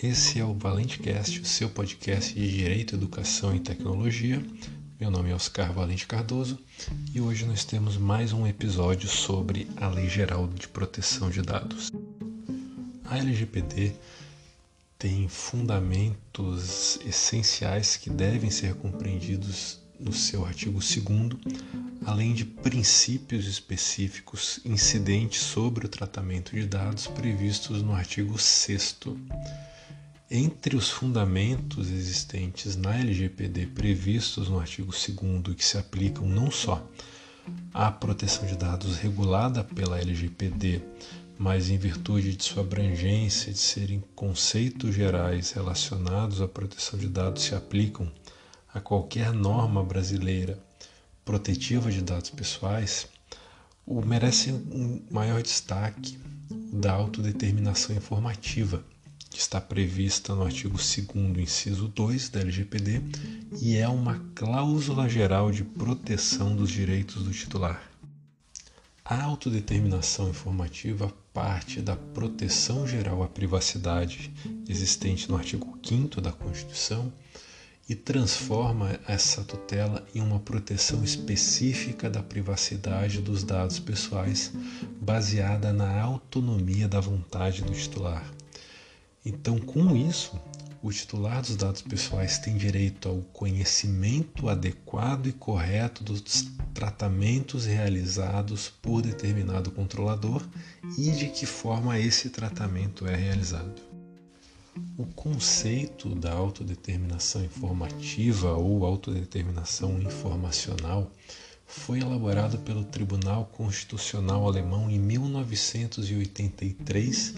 Esse é o ValenteCast, o seu podcast de Direito, Educação e Tecnologia. Meu nome é Oscar Valente Cardoso e hoje nós temos mais um episódio sobre a Lei Geral de Proteção de Dados. A LGPD tem fundamentos essenciais que devem ser compreendidos no seu artigo 2 além de princípios específicos incidentes sobre o tratamento de dados previstos no artigo 6 entre os fundamentos existentes na LGPD previstos no artigo 2 e que se aplicam não só à proteção de dados regulada pela LGPD, mas em virtude de sua abrangência, de serem conceitos gerais relacionados à proteção de dados, se aplicam a qualquer norma brasileira protetiva de dados pessoais, o merece um maior destaque da autodeterminação informativa, que está prevista no artigo 2 inciso 2 da LGPD e é uma cláusula geral de proteção dos direitos do titular. A autodeterminação informativa parte da proteção geral à privacidade existente no artigo 5 da Constituição e transforma essa tutela em uma proteção específica da privacidade dos dados pessoais, baseada na autonomia da vontade do titular. Então, com isso, o titular dos dados pessoais tem direito ao conhecimento adequado e correto dos tratamentos realizados por determinado controlador e de que forma esse tratamento é realizado. O conceito da autodeterminação informativa ou autodeterminação informacional foi elaborado pelo Tribunal Constitucional Alemão em 1983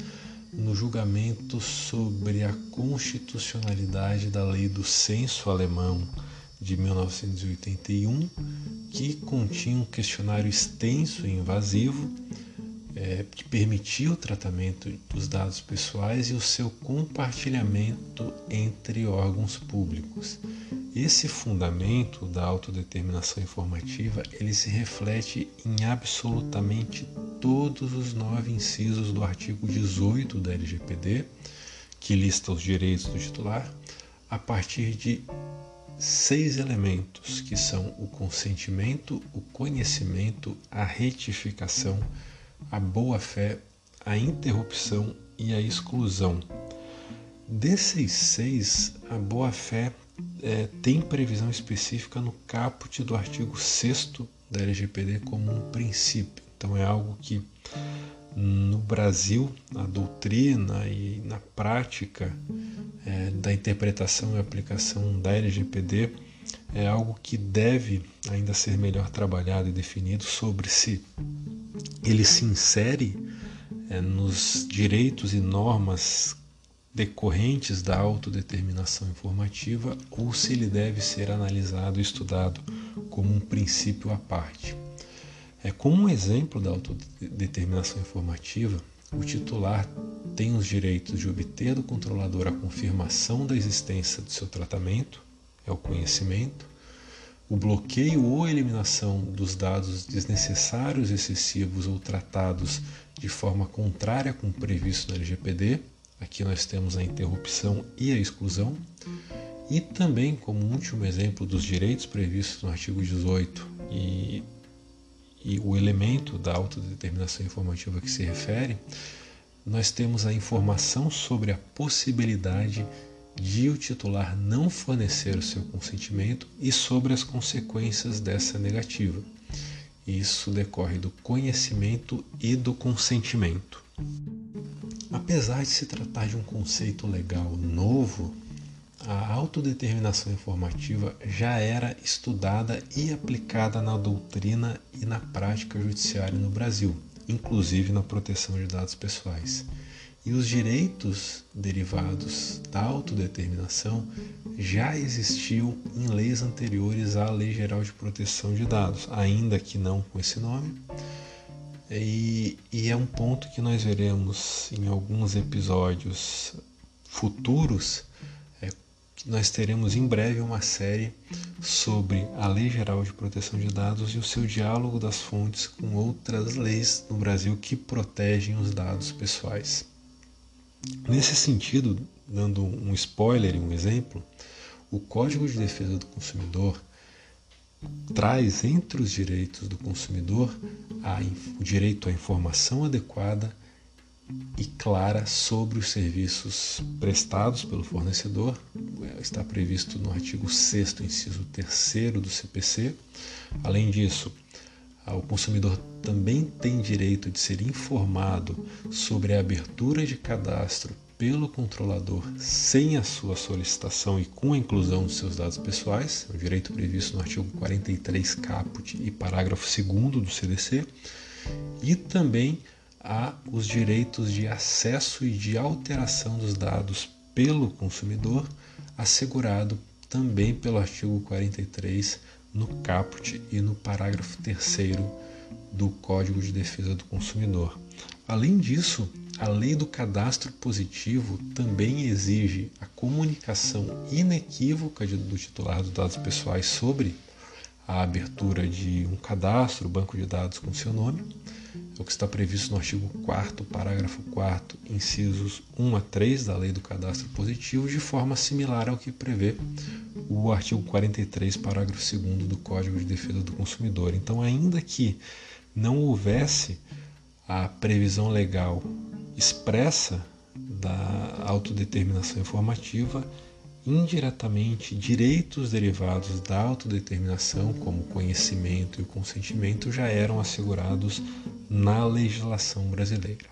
no julgamento sobre a constitucionalidade da Lei do Censo Alemão de 1981, que continha um questionário extenso e invasivo é, que permitia o tratamento dos dados pessoais e o seu compartilhamento entre órgãos públicos. Esse fundamento da autodeterminação informativa ele se reflete em absolutamente todos os nove incisos do artigo 18 da LGPD, que lista os direitos do titular, a partir de seis elementos, que são o consentimento, o conhecimento, a retificação, a boa-fé, a interrupção e a exclusão. Desses seis, a boa-fé é, tem previsão específica no caput do artigo 6 da LGPD como um princípio. Então é algo que no Brasil, na doutrina e na prática é, da interpretação e aplicação da LGPD, é algo que deve ainda ser melhor trabalhado e definido sobre se ele se insere é, nos direitos e normas decorrentes da autodeterminação informativa ou se ele deve ser analisado e estudado como um princípio à parte. É como um exemplo da autodeterminação informativa, o titular tem os direitos de obter do controlador a confirmação da existência do seu tratamento, é o conhecimento, o bloqueio ou eliminação dos dados desnecessários, excessivos ou tratados de forma contrária com o previsto no LGPD. Aqui nós temos a interrupção e a exclusão. E também, como último exemplo dos direitos previstos no artigo 18 e, e o elemento da autodeterminação informativa que se refere, nós temos a informação sobre a possibilidade de o titular não fornecer o seu consentimento e sobre as consequências dessa negativa. Isso decorre do conhecimento e do consentimento. Apesar de se tratar de um conceito legal novo, a autodeterminação informativa já era estudada e aplicada na doutrina e na prática judiciária no Brasil, inclusive na proteção de dados pessoais. E os direitos derivados da autodeterminação já existiam em leis anteriores à Lei Geral de Proteção de Dados, ainda que não com esse nome. E, e é um ponto que nós veremos em alguns episódios futuros. Nós teremos em breve uma série sobre a Lei Geral de Proteção de Dados e o seu diálogo das fontes com outras leis no Brasil que protegem os dados pessoais. Nesse sentido, dando um spoiler e um exemplo, o Código de Defesa do Consumidor traz entre os direitos do consumidor a, o direito à informação adequada e clara sobre os serviços prestados pelo fornecedor. Está previsto no artigo 6, inciso 3 do CPC. Além disso, o consumidor também tem direito de ser informado sobre a abertura de cadastro pelo controlador sem a sua solicitação e com a inclusão de seus dados pessoais, é o direito previsto no artigo 43 caput e parágrafo 2 do CDC, e também há os direitos de acesso e de alteração dos dados pelo consumidor, assegurado também pelo artigo 43 no caput e no parágrafo 3 do Código de Defesa do Consumidor. Além disso, a lei do cadastro positivo também exige a comunicação inequívoca do titular dos dados pessoais sobre a abertura de um cadastro, banco de dados com seu nome, o que está previsto no artigo 4 parágrafo 4 incisos 1 a 3 da Lei do Cadastro Positivo, de forma similar ao que prevê o artigo 43, parágrafo 2 do Código de Defesa do Consumidor. Então, ainda que não houvesse a previsão legal expressa da autodeterminação informativa, indiretamente direitos derivados da autodeterminação, como conhecimento e o consentimento, já eram assegurados na legislação brasileira.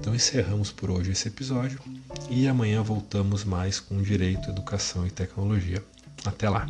Então encerramos por hoje esse episódio e amanhã voltamos mais com direito, educação e tecnologia. Até lá!